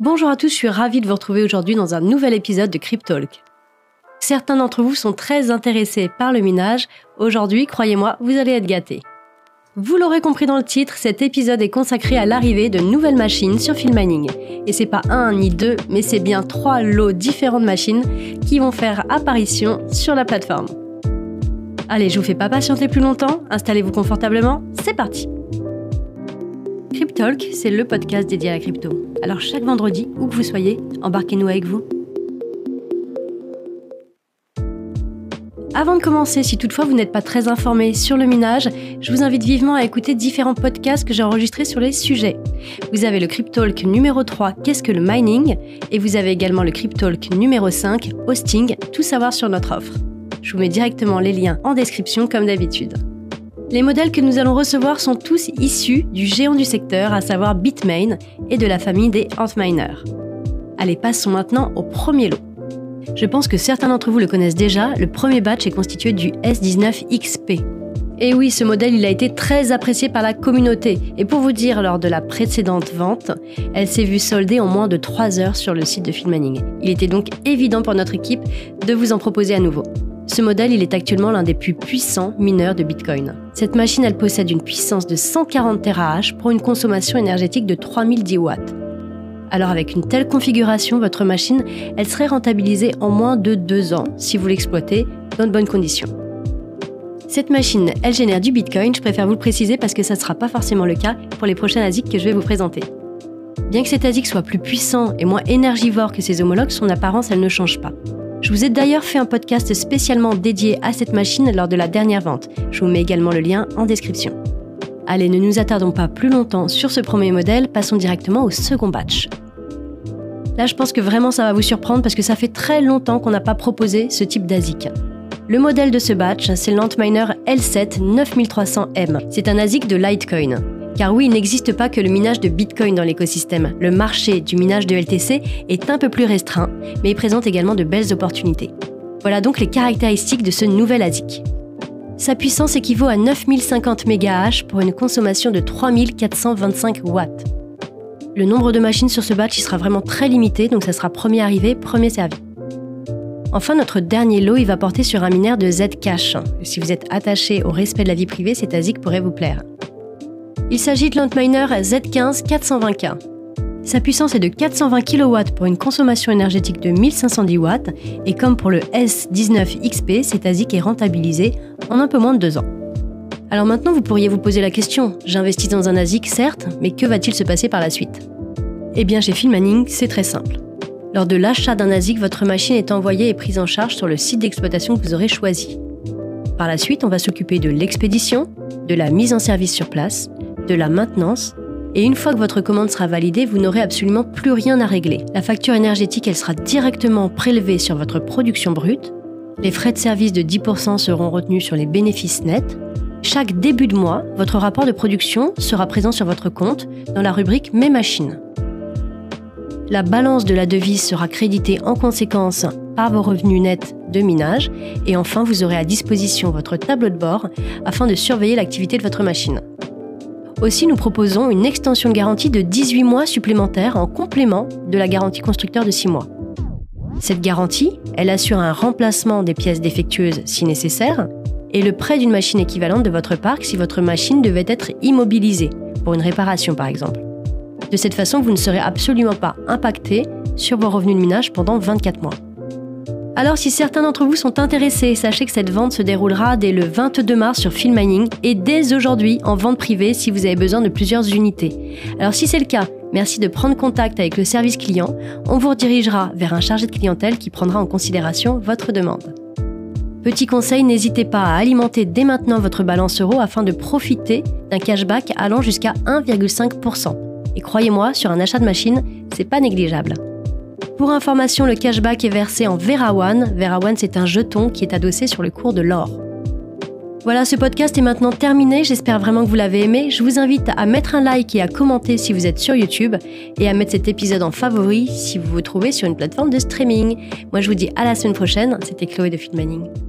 Bonjour à tous, je suis ravie de vous retrouver aujourd'hui dans un nouvel épisode de Cryptalk. Certains d'entre vous sont très intéressés par le minage. Aujourd'hui, croyez-moi, vous allez être gâtés. Vous l'aurez compris dans le titre, cet épisode est consacré à l'arrivée de nouvelles machines sur Filmining. Et c'est pas un ni deux, mais c'est bien trois lots différents de machines qui vont faire apparition sur la plateforme. Allez, je vous fais pas patienter plus longtemps, installez-vous confortablement, c'est parti Cryptalk, c'est le podcast dédié à la crypto. Alors chaque vendredi, où que vous soyez, embarquez-nous avec vous. Avant de commencer, si toutefois vous n'êtes pas très informé sur le minage, je vous invite vivement à écouter différents podcasts que j'ai enregistrés sur les sujets. Vous avez le Cryptalk numéro 3, Qu'est-ce que le mining? Et vous avez également le Cryptalk numéro 5, Hosting, tout savoir sur notre offre. Je vous mets directement les liens en description comme d'habitude. Les modèles que nous allons recevoir sont tous issus du géant du secteur, à savoir Bitmain et de la famille des Antminers. Allez, passons maintenant au premier lot. Je pense que certains d'entre vous le connaissent déjà, le premier batch est constitué du S19XP. Et oui, ce modèle, il a été très apprécié par la communauté. Et pour vous dire, lors de la précédente vente, elle s'est vue soldée en moins de 3 heures sur le site de Filmaning. Il était donc évident pour notre équipe de vous en proposer à nouveau. Ce modèle, il est actuellement l'un des plus puissants mineurs de Bitcoin. Cette machine, elle possède une puissance de 140 TH pour une consommation énergétique de 3010 watts. Alors avec une telle configuration, votre machine, elle serait rentabilisée en moins de 2 ans si vous l'exploitez dans de bonnes conditions. Cette machine, elle génère du Bitcoin, je préfère vous le préciser parce que ça ne sera pas forcément le cas pour les prochains ASIC que je vais vous présenter. Bien que cet ASIC soit plus puissant et moins énergivore que ses homologues, son apparence, elle ne change pas. Je vous ai d'ailleurs fait un podcast spécialement dédié à cette machine lors de la dernière vente. Je vous mets également le lien en description. Allez, ne nous attardons pas plus longtemps sur ce premier modèle, passons directement au second batch. Là, je pense que vraiment ça va vous surprendre parce que ça fait très longtemps qu'on n'a pas proposé ce type d'ASIC. Le modèle de ce batch, c'est l'Antminer L7 9300M. C'est un ASIC de Litecoin. Car oui, il n'existe pas que le minage de Bitcoin dans l'écosystème. Le marché du minage de LTC est un peu plus restreint, mais il présente également de belles opportunités. Voilà donc les caractéristiques de ce nouvel ASIC. Sa puissance équivaut à 9050 MHz pour une consommation de 3425 watts. Le nombre de machines sur ce batch il sera vraiment très limité, donc ça sera premier arrivé, premier servi. Enfin, notre dernier lot, il va porter sur un mineur de Zcash. Si vous êtes attaché au respect de la vie privée, cet ASIC pourrait vous plaire. Il s'agit de l'Antminer Z15 420K. Sa puissance est de 420 kW pour une consommation énergétique de 1510 watts et comme pour le S19XP, cet ASIC est rentabilisé en un peu moins de deux ans. Alors maintenant, vous pourriez vous poser la question, j'investis dans un ASIC certes, mais que va-t-il se passer par la suite? Eh bien chez Filmaning, c'est très simple. Lors de l'achat d'un ASIC, votre machine est envoyée et prise en charge sur le site d'exploitation que vous aurez choisi. Par la suite, on va s'occuper de l'expédition, de la mise en service sur place, de la maintenance, et une fois que votre commande sera validée, vous n'aurez absolument plus rien à régler. La facture énergétique, elle sera directement prélevée sur votre production brute. Les frais de service de 10% seront retenus sur les bénéfices nets. Chaque début de mois, votre rapport de production sera présent sur votre compte dans la rubrique Mes machines. La balance de la devise sera créditée en conséquence par vos revenus nets de minage et enfin vous aurez à disposition votre tableau de bord afin de surveiller l'activité de votre machine. Aussi, nous proposons une extension de garantie de 18 mois supplémentaires en complément de la garantie constructeur de 6 mois. Cette garantie, elle assure un remplacement des pièces défectueuses si nécessaire et le prêt d'une machine équivalente de votre parc si votre machine devait être immobilisée, pour une réparation par exemple. De cette façon, vous ne serez absolument pas impacté sur vos revenus de minage pendant 24 mois. Alors si certains d'entre vous sont intéressés, sachez que cette vente se déroulera dès le 22 mars sur Filmining et dès aujourd'hui en vente privée si vous avez besoin de plusieurs unités. Alors si c'est le cas, merci de prendre contact avec le service client. On vous redirigera vers un chargé de clientèle qui prendra en considération votre demande. Petit conseil, n'hésitez pas à alimenter dès maintenant votre balance euro afin de profiter d'un cashback allant jusqu'à 1,5%. Et croyez-moi, sur un achat de machine, c'est pas négligeable. Pour information, le cashback est versé en Vera One. Vera One, c'est un jeton qui est adossé sur le cours de l'or. Voilà, ce podcast est maintenant terminé. J'espère vraiment que vous l'avez aimé. Je vous invite à mettre un like et à commenter si vous êtes sur YouTube et à mettre cet épisode en favori si vous vous trouvez sur une plateforme de streaming. Moi, je vous dis à la semaine prochaine. C'était Chloé de Feedmaning.